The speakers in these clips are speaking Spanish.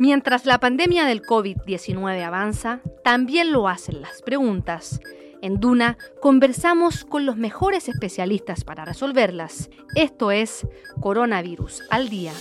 Mientras la pandemia del COVID-19 avanza, también lo hacen las preguntas. En Duna conversamos con los mejores especialistas para resolverlas. Esto es Coronavirus al Día.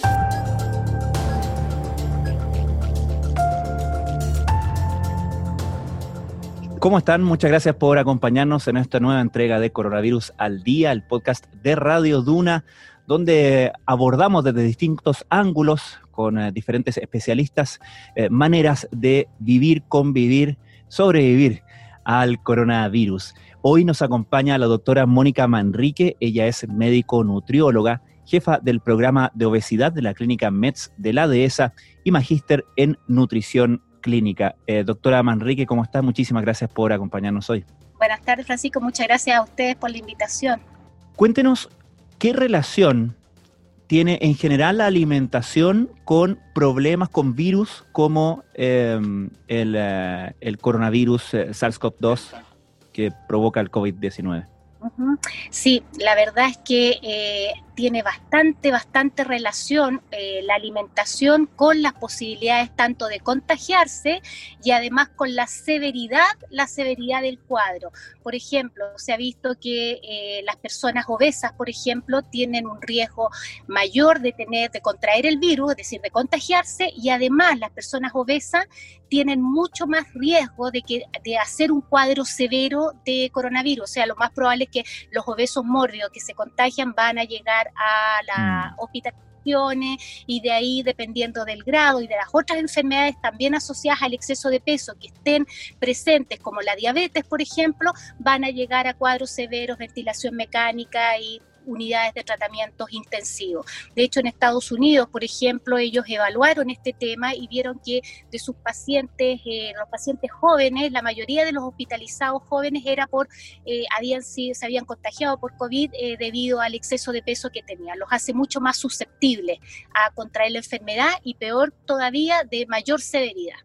¿Cómo están? Muchas gracias por acompañarnos en esta nueva entrega de Coronavirus al Día, el podcast de Radio Duna, donde abordamos desde distintos ángulos con eh, diferentes especialistas eh, maneras de vivir, convivir, sobrevivir al coronavirus. Hoy nos acompaña la doctora Mónica Manrique, ella es médico nutrióloga, jefa del programa de obesidad de la clínica METS de la dehesa y magíster en nutrición clínica. Eh, doctora Manrique, ¿cómo está? Muchísimas gracias por acompañarnos hoy. Buenas tardes, Francisco. Muchas gracias a ustedes por la invitación. Cuéntenos qué relación tiene en general la alimentación con problemas, con virus como em, eh, el, coronavirus eh, SARS-CoV-2 que provoca el COVID-19. Sí, la verdad es que eh, tiene bastante, bastante relación eh, la alimentación con las posibilidades tanto de contagiarse y además con la severidad, la severidad del cuadro. Por ejemplo, se ha visto que eh, las personas obesas, por ejemplo, tienen un riesgo mayor de tener, de contraer el virus, es decir, de contagiarse, y además las personas obesas tienen mucho más riesgo de, que, de hacer un cuadro severo de coronavirus. O sea, lo más probable es que los obesos mórbidos que se contagian van a llegar a las mm. hospitalizaciones y de ahí, dependiendo del grado y de las otras enfermedades también asociadas al exceso de peso que estén presentes, como la diabetes, por ejemplo, van a llegar a cuadros severos, ventilación mecánica y unidades de tratamientos intensivos. De hecho, en Estados Unidos, por ejemplo, ellos evaluaron este tema y vieron que de sus pacientes, eh, los pacientes jóvenes, la mayoría de los hospitalizados jóvenes era por, eh, habían se habían contagiado por COVID eh, debido al exceso de peso que tenían. Los hace mucho más susceptibles a contraer la enfermedad y peor todavía de mayor severidad.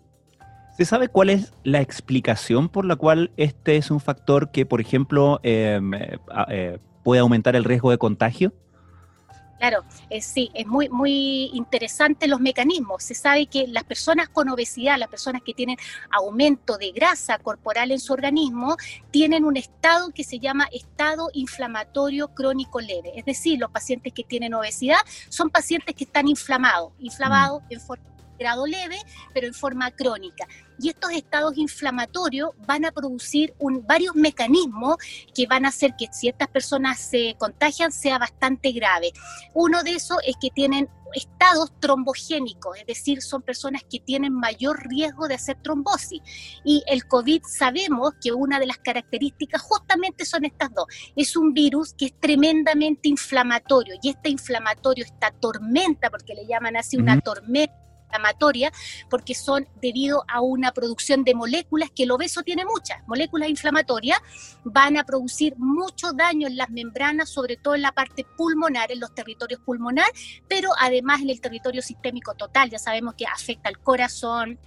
¿Se sabe cuál es la explicación por la cual este es un factor que, por ejemplo, em, puede aumentar el riesgo de contagio? Claro, sí, es muy, muy interesante los mecanismos. Se sabe que las personas con obesidad, las personas que tienen aumento de grasa corporal en su organismo, tienen un estado que se llama estado inflamatorio crónico leve. Es decir, los pacientes que tienen obesidad son pacientes que están inflamados, inflamados mm. en forma grado leve, pero en forma crónica. Y estos estados inflamatorios van a producir un, varios mecanismos que van a hacer que si estas personas se contagian sea bastante grave. Uno de esos es que tienen estados trombogénicos, es decir, son personas que tienen mayor riesgo de hacer trombosis. Y el COVID sabemos que una de las características justamente son estas dos. Es un virus que es tremendamente inflamatorio y este inflamatorio, esta tormenta, porque le llaman así una tormenta, inflamatoria porque son debido a una producción de moléculas que el obeso tiene muchas. Moléculas inflamatorias van a producir mucho daño en las membranas, sobre todo en la parte pulmonar, en los territorios pulmonar, pero además en el territorio sistémico total. Ya sabemos que afecta al corazón,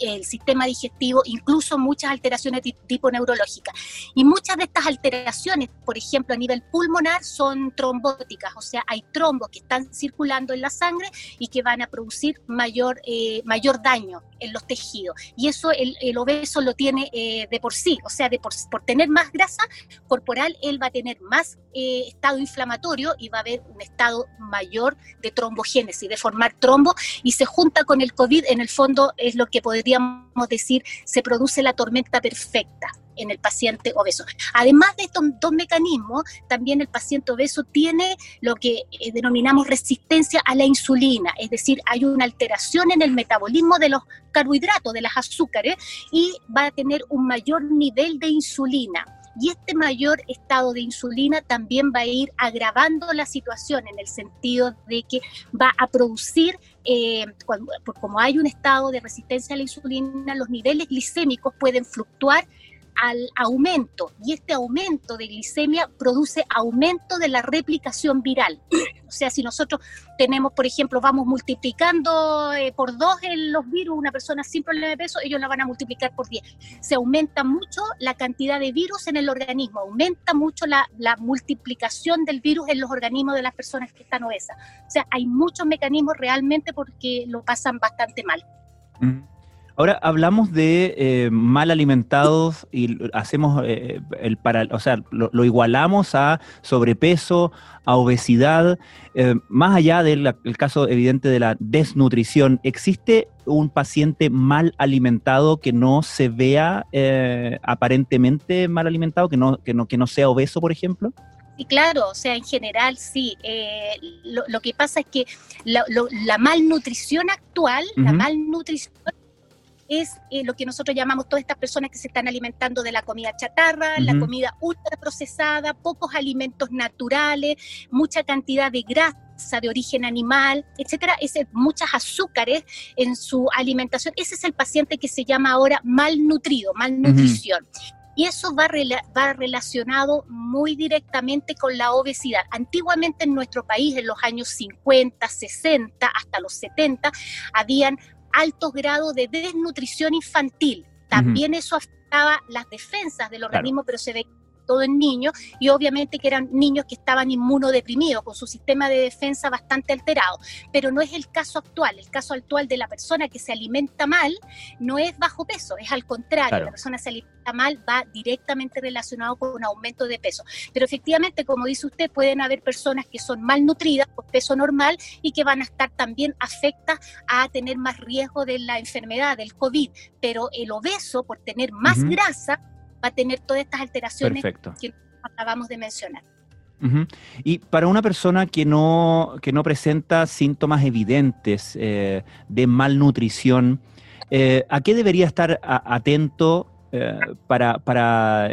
el sistema digestivo, incluso muchas alteraciones tipo neurológica. Y muchas de estas alteraciones, por ejemplo, a nivel pulmonar, son trombóticas, o sea, hay trombos que están circulando en la sangre y que van a producir mayor, eh, mayor daño en los tejidos. Y eso el, obeso lo tiene eh, de por sí, o sea, de por, tener más grasa corporal, él va a tener más eh, estado inflamatorio y va a haber un estado mayor de trombogénesis, de formar trombo, y se junta con el COVID, en el fondo es lo que podríamos decir, se produce la tormenta perfecta en el paciente obeso. Además de estos dos mecanismos, también el paciente obeso tiene lo que eh, denominamos resistencia a la insulina, es decir, hay una alteración en el metabolismo de los carbohidratos, de las azúcares, y va a tener un mayor nivel de insulina. Y este mayor estado de insulina también va a ir agravando la situación en el sentido de que va a producir, eh, como hay un estado de resistencia a la insulina, los niveles glicémicos pueden fluctuar al aumento y este aumento de glicemia produce aumento de la replicación viral. O sea, si nosotros tenemos, por ejemplo, vamos multiplicando eh, por dos los virus, una persona sin problema de peso, ellos la van a multiplicar por 10. Se aumenta mucho la cantidad de virus en el organismo, aumenta mucho la, multiplicación del virus en los organismos de las personas que están obesas. O sea, hay muchos mecanismos realmente porque lo pasan bastante mal. Ahora hablamos de eh, mal alimentados y hacemos eh, el para, o sea, lo, igualamos a sobrepeso, a obesidad. Eh, más allá del caso evidente de la desnutrición, ¿existe un paciente mal alimentado que no se vea aparentemente mal alimentado, que no, que no, que no sea obeso, por ejemplo? Y claro, o sea, en general sí. lo, que pasa es que la, malnutrición actual, la malnutrición es eh, lo que nosotros llamamos todas estas personas que se están alimentando de la comida chatarra, la comida ultraprocesada, pocos alimentos naturales, mucha cantidad de grasa de origen animal, etcétera, ese, muchas azúcares en su alimentación. Ese es el paciente que se llama ahora malnutrido, malnutrición. Y eso va, va relacionado muy directamente con la obesidad. Antiguamente en nuestro país, en los años 50, 60, hasta los 70, habían altos grados de desnutrición infantil. También eso afectaba las defensas del organismo, pero se ve todo en niños, y obviamente que eran niños que estaban inmunodeprimidos, con su sistema de defensa bastante alterado. Pero no es el caso actual. El caso actual de la persona que se alimenta mal no es bajo peso, es al contrario. La persona se alimenta mal va directamente relacionado con un aumento de peso. Pero efectivamente, como dice usted, pueden haber personas que son malnutridas por peso normal y que van a estar también afectas a tener más riesgo de la enfermedad, del COVID. Pero el obeso, por tener más grasa, va a tener todas estas alteraciones que acabamos de mencionar. Y para una persona que no, que no presenta síntomas evidentes eh, de malnutrición, eh, ¿a qué debería estar atento eh, para, para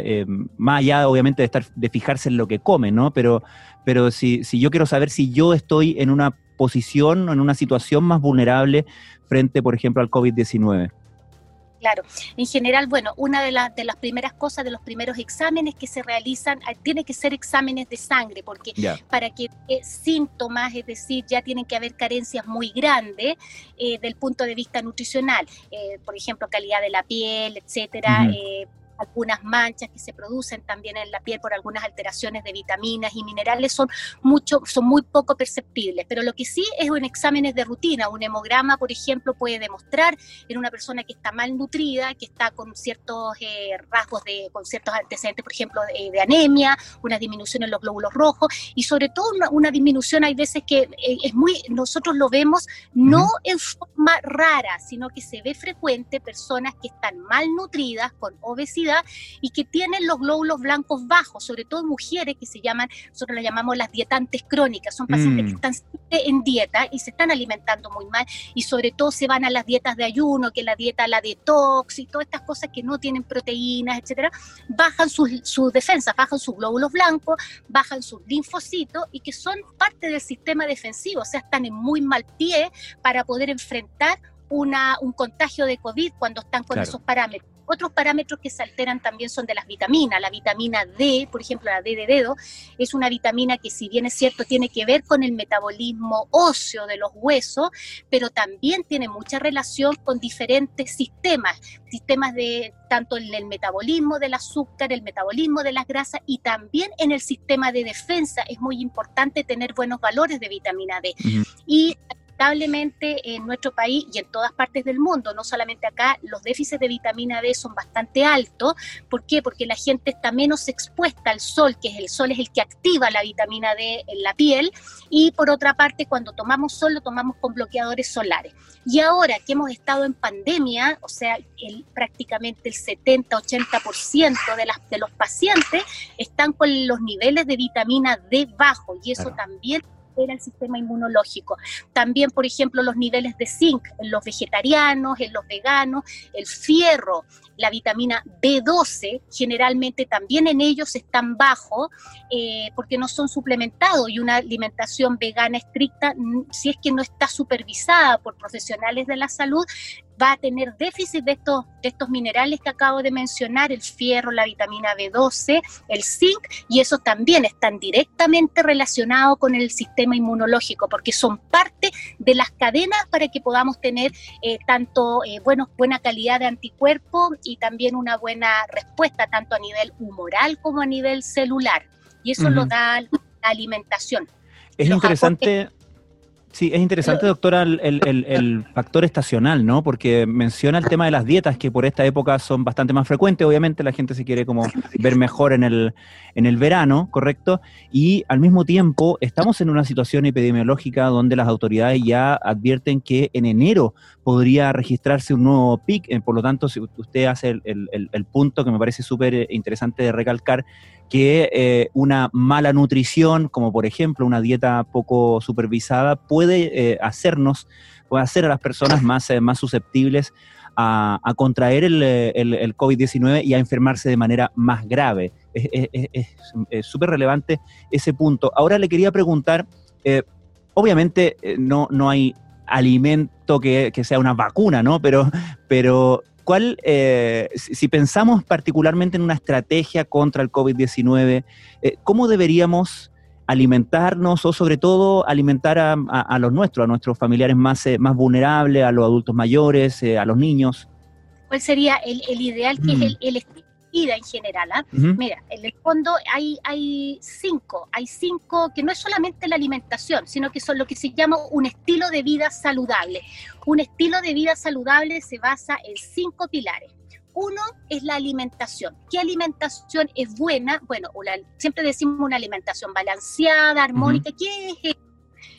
más allá obviamente de, estar, de fijarse en lo que come, ¿no? Pero, pero si, si yo quiero saber si yo estoy en una posición o en una situación más vulnerable frente, por ejemplo, al COVID-19. Claro, en general, bueno, una de, de las primeras cosas, de los primeros exámenes que se realizan, ah, tiene que ser exámenes de sangre, porque para que eh, síntomas, es decir, ya tienen que haber carencias muy grandes eh, del punto de vista nutricional, eh, por ejemplo, calidad de la piel, etcétera algunas manchas que se producen también en la piel por algunas alteraciones de vitaminas y minerales son mucho, son muy poco perceptibles. Pero lo que sí es un exámenes de rutina. Un hemograma, por ejemplo, puede demostrar en una persona que está malnutrida, que está con ciertos eh, rasgos de, con ciertos antecedentes, por ejemplo, de, anemia, una disminución en los glóbulos rojos y sobre todo una, disminución, hay veces que eh, es muy, nosotros lo vemos no en forma rara, sino que se ve frecuente personas que están malnutridas con obesidad y que tienen los glóbulos blancos bajos, sobre todo mujeres que se llaman, nosotros las llamamos las dietantes crónicas, son pacientes que mm. están en dieta y se están alimentando muy mal y sobre todo se van a las dietas de ayuno, que la dieta, la detox y todas estas cosas que no tienen proteínas, etcétera, bajan sus, sus defensas, bajan sus glóbulos blancos, bajan sus linfocitos y que son parte del sistema defensivo, o sea, están en muy mal pie para poder enfrentar una, un contagio de COVID cuando están con esos parámetros. Otros parámetros que se alteran también son de las vitaminas. La vitamina D, por ejemplo, la D de dedo, es una vitamina que si bien es cierto tiene que ver con el metabolismo óseo de los huesos, pero también tiene mucha relación con diferentes sistemas, sistemas de tanto en el metabolismo del azúcar, el metabolismo de las grasas y también en el sistema de defensa es muy importante tener buenos valores de vitamina D. Y lamentablemente en nuestro país y en todas partes del mundo, no solamente acá, los déficits de vitamina D son bastante altos. ¿Por qué? Porque la gente está menos expuesta al sol, que es el sol es el que activa la vitamina D en la piel. Y por otra parte, cuando tomamos sol, lo tomamos con bloqueadores solares. Y ahora que hemos estado en pandemia, o sea, el, prácticamente el 70-80% de, las, de los pacientes están con los niveles de vitamina D bajos y eso también el sistema inmunológico. También, por ejemplo, los niveles de zinc en los vegetarianos, en los veganos, el fierro, la vitamina B12, generalmente también en ellos están bajos eh, porque no son suplementados y una alimentación vegana estricta, si es que no está supervisada por profesionales de la salud, va a tener déficit de estos, de estos minerales que acabo de mencionar, el fierro, la vitamina B12, el zinc, y eso también están directamente relacionados con el sistema inmunológico, porque son parte de las cadenas para que podamos tener eh, tanto eh, buena calidad de anticuerpos y también una buena respuesta, tanto a nivel humoral como a nivel celular. Y eso lo da la alimentación. Es interesante. Sí, es interesante, doctora, el, factor estacional, ¿no? Porque menciona el tema de las dietas, que por esta época son bastante más frecuentes. Obviamente la gente se quiere como ver mejor en el, en el verano, ¿correcto? Y al mismo tiempo estamos en una situación epidemiológica donde las autoridades ya advierten que en enero podría registrarse un nuevo pic. Eh, por lo tanto, si usted hace el, punto que me parece súper interesante de recalcar, que eh, una mala nutrición, como por ejemplo una dieta poco supervisada, puede eh, hacernos, puede hacer a las personas más, eh, más susceptibles a, contraer el, el, COVID-19 y a enfermarse de manera más grave. Es súper relevante ese punto. Ahora le quería preguntar, obviamente no, no hay alimento que, que, sea una vacuna, ¿no? Pero, pero ¿Cuál, eh, si pensamos particularmente en una estrategia contra el COVID-19, eh, cómo deberíamos alimentarnos o sobre todo alimentar a, los nuestros, a nuestros familiares más, eh, más vulnerables, a los adultos mayores, a los niños? ¿Cuál sería el, ideal que es mm. el, el vida en general. ¿ah? Mira, en el fondo hay, hay cinco, hay cinco que no es solamente la alimentación, sino que son lo que se llama un estilo de vida saludable. Un estilo de vida saludable se basa en cinco pilares. Uno es la alimentación. ¿Qué alimentación es buena? Bueno, siempre decimos una alimentación balanceada, armónica. ¿Qué es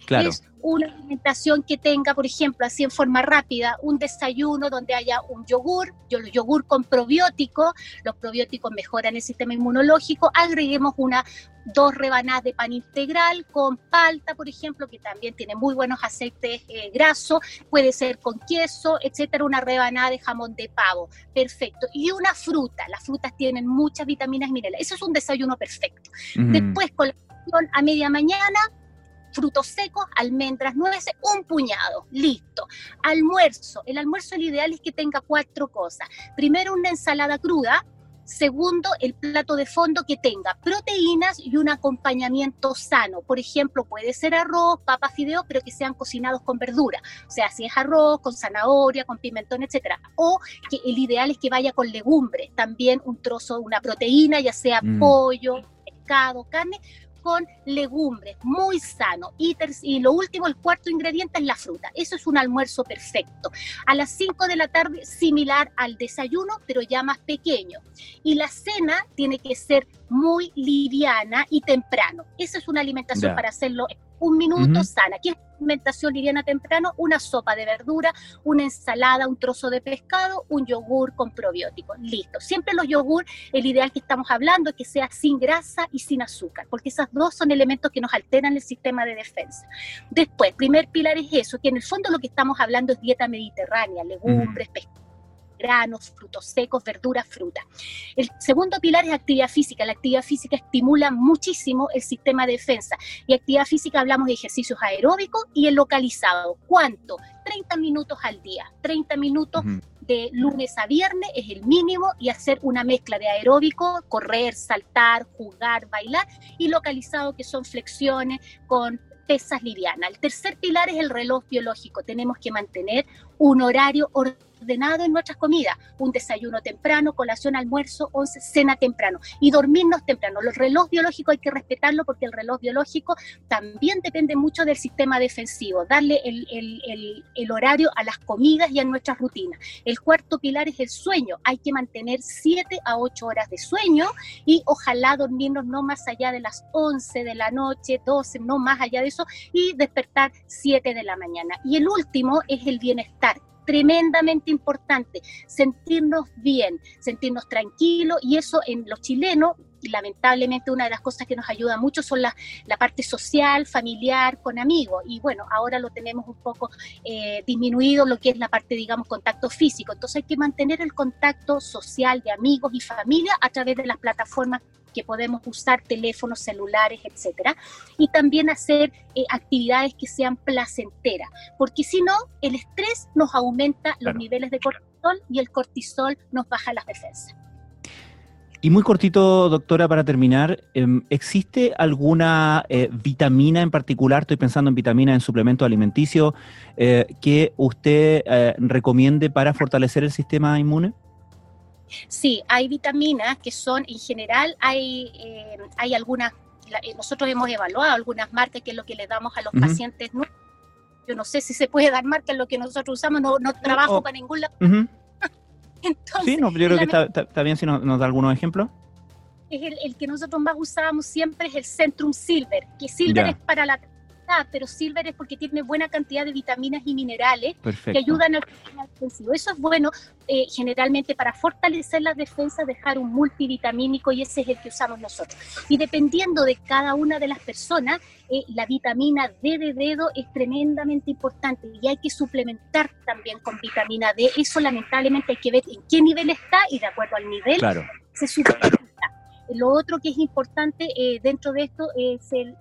Claro. Es una alimentación que tenga, por ejemplo, así en forma rápida, un desayuno donde haya un yogur, yo yogur con probiótico, los probióticos mejoran el sistema inmunológico, agreguemos una dos rebanadas de pan integral con palta, por ejemplo, que también tiene muy buenos aceites eh, grasos, puede ser con queso, etcétera, una rebanada de jamón de pavo, perfecto. Y una fruta, las frutas tienen muchas vitaminas y minerales, eso es un desayuno perfecto. Después, con la a media mañana, frutos secos, almendras, nueces, un puñado, listo. Almuerzo, el almuerzo el ideal es que tenga cuatro cosas. Primero una ensalada cruda, Segundo, el plato de fondo que tenga proteínas y un acompañamiento sano. Por ejemplo, puede ser arroz, papas, fideos, pero que sean cocinados con verdura. O sea, si es arroz, con zanahoria, con pimentón, etcétera. O que el ideal es que vaya con legumbres. También un trozo, una proteína, ya sea mm. pollo, pescado, carne, con legumbres, muy sano. Y, lo último, el cuarto ingrediente es la fruta. Eso es un almuerzo perfecto. A las 5 de la tarde, similar al desayuno, pero ya más pequeño. Y la cena tiene que ser muy liviana y temprano. Esa es una alimentación para hacerlo un minuto sana. ¿Qué es alimentación liviana temprano? Una sopa de verdura, una ensalada, un trozo de pescado, un yogur con probióticos. Listo. Siempre los yogur, el ideal que estamos hablando es que sea sin grasa y sin azúcar, porque esas dos son elementos que nos alteran el sistema de defensa. Después, primer pilar es eso, que en el fondo lo que estamos hablando es dieta mediterránea, legumbres, pescado granos, frutos secos, verduras, fruta. El segundo pilar es actividad física. La actividad física estimula muchísimo el sistema de defensa. Y actividad física hablamos de ejercicios aeróbicos y el localizado. ¿Cuánto? 30 minutos al día. 30 minutos de lunes a viernes es el mínimo y hacer una mezcla de aeróbico, correr, saltar, jugar, bailar y localizado que son flexiones con pesas livianas. El tercer pilar es el reloj biológico. Tenemos que mantener un horario ordenado en nuestras comidas, un desayuno temprano, colación, almuerzo, once, cena temprano y dormirnos temprano. El reloj biológico hay que respetarlo porque el reloj biológico también depende mucho del sistema defensivo, darle el, el, el, horario a las comidas y a nuestras rutinas. El cuarto pilar es el sueño, hay que mantener 7 a 8 horas de sueño y ojalá dormirnos no más allá de las 11 de la noche, 12, no más allá de eso y despertar 7 de la mañana. Y el último es el bienestar tremendamente importante, sentirnos bien, sentirnos tranquilos y eso en los chilenos y lamentablemente una de las cosas que nos ayuda mucho son la, la parte social, familiar, con amigos. Y bueno, ahora lo tenemos un poco eh, disminuido lo que es la parte, digamos, contacto físico. Entonces hay que mantener el contacto social de amigos y familia a través de las plataformas que podemos usar teléfonos celulares, etcétera, y también hacer eh, actividades que sean placenteras, porque si no, el estrés nos aumenta los niveles de cortisol y el cortisol nos baja las defensas. Y muy cortito, doctora, para terminar, em, ¿existe alguna eh, vitamina en particular, estoy pensando en vitamina en suplemento alimenticio, eh, que usted recomiende para fortalecer el sistema inmune? Sí, hay vitaminas que son, en general, hay, eh, hay algunas, eh, nosotros hemos evaluado algunas marcas que es lo que le damos a los pacientes. Yo no sé si se puede dar marca en lo que nosotros usamos, no, no trabajo para ningún lado. Sí, no, yo creo que está, bien si nos, da algunos ejemplos. Es el, que nosotros más usamos siempre es el Centrum Silver, que Silver es para la pero Silver es porque tiene buena cantidad de vitaminas y minerales que ayudan al sistema defensivo. Eso es bueno eh, generalmente para fortalecer las defensas, dejar un multivitamínico y ese es el que usamos nosotros. Y dependiendo de cada una de las personas, eh, la vitamina D de dedo es tremendamente importante y hay que suplementar también con vitamina D. Eso lamentablemente hay que ver en qué nivel está y de acuerdo al nivel se suplementa. Lo otro que es importante eh, dentro de esto es el,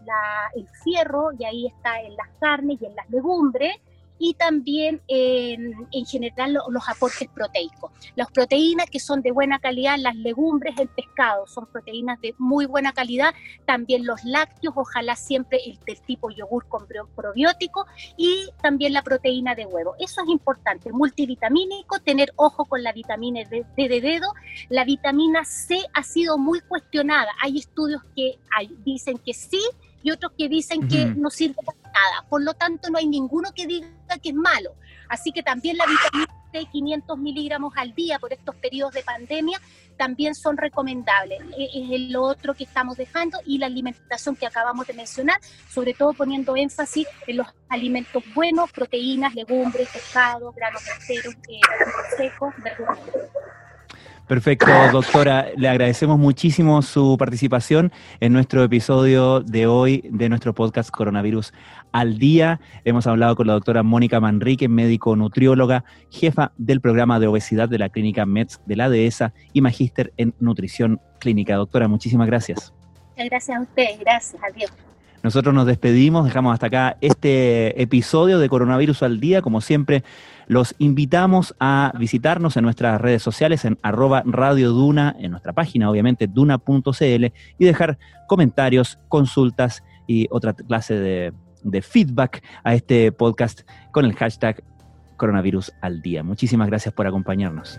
el, fierro, y ahí está en las carnes y en las legumbres, y también en, general los aportes proteicos. Las proteínas que son de buena calidad, las legumbres, el pescado, son proteínas de muy buena calidad, también los lácteos, ojalá siempre el del tipo yogur con probiótico y también la proteína de huevo. Eso es importante, multivitamínico, tener ojo con la vitamina D de dedo. La vitamina C ha sido muy cuestionada. Hay estudios que dicen que sí, y otros que dicen que no sirve para nada. Por lo tanto, no hay ninguno que diga que es malo. Así que también la vitamina C, 500 miligramos al día por estos periodos de pandemia, también son recomendables. E, es lo otro que estamos dejando y la alimentación que acabamos de mencionar, sobre todo poniendo énfasis en los alimentos buenos, proteínas, legumbres, pescado, granos enteros, eh, secos, verduras. Perfecto, doctora. Le agradecemos muchísimo su participación en nuestro episodio de hoy de nuestro podcast Coronavirus al Día. Hemos hablado con la doctora Mónica Manrique, médico nutrióloga, jefa del programa de obesidad de la clínica METS de la dehesa y magíster en nutrición clínica. Doctora, muchísimas gracias. Muchas gracias a usted. Gracias. Adiós. Nosotros nos despedimos, dejamos hasta acá este episodio de Coronavirus al Día. Como siempre, los invitamos a visitarnos en nuestras redes sociales, en arroba Radio Duna, en nuestra página, obviamente, duna.cl, y dejar comentarios, consultas y otra clase de, de feedback a este podcast con el hashtag Coronavirus al Día. Muchísimas gracias por acompañarnos.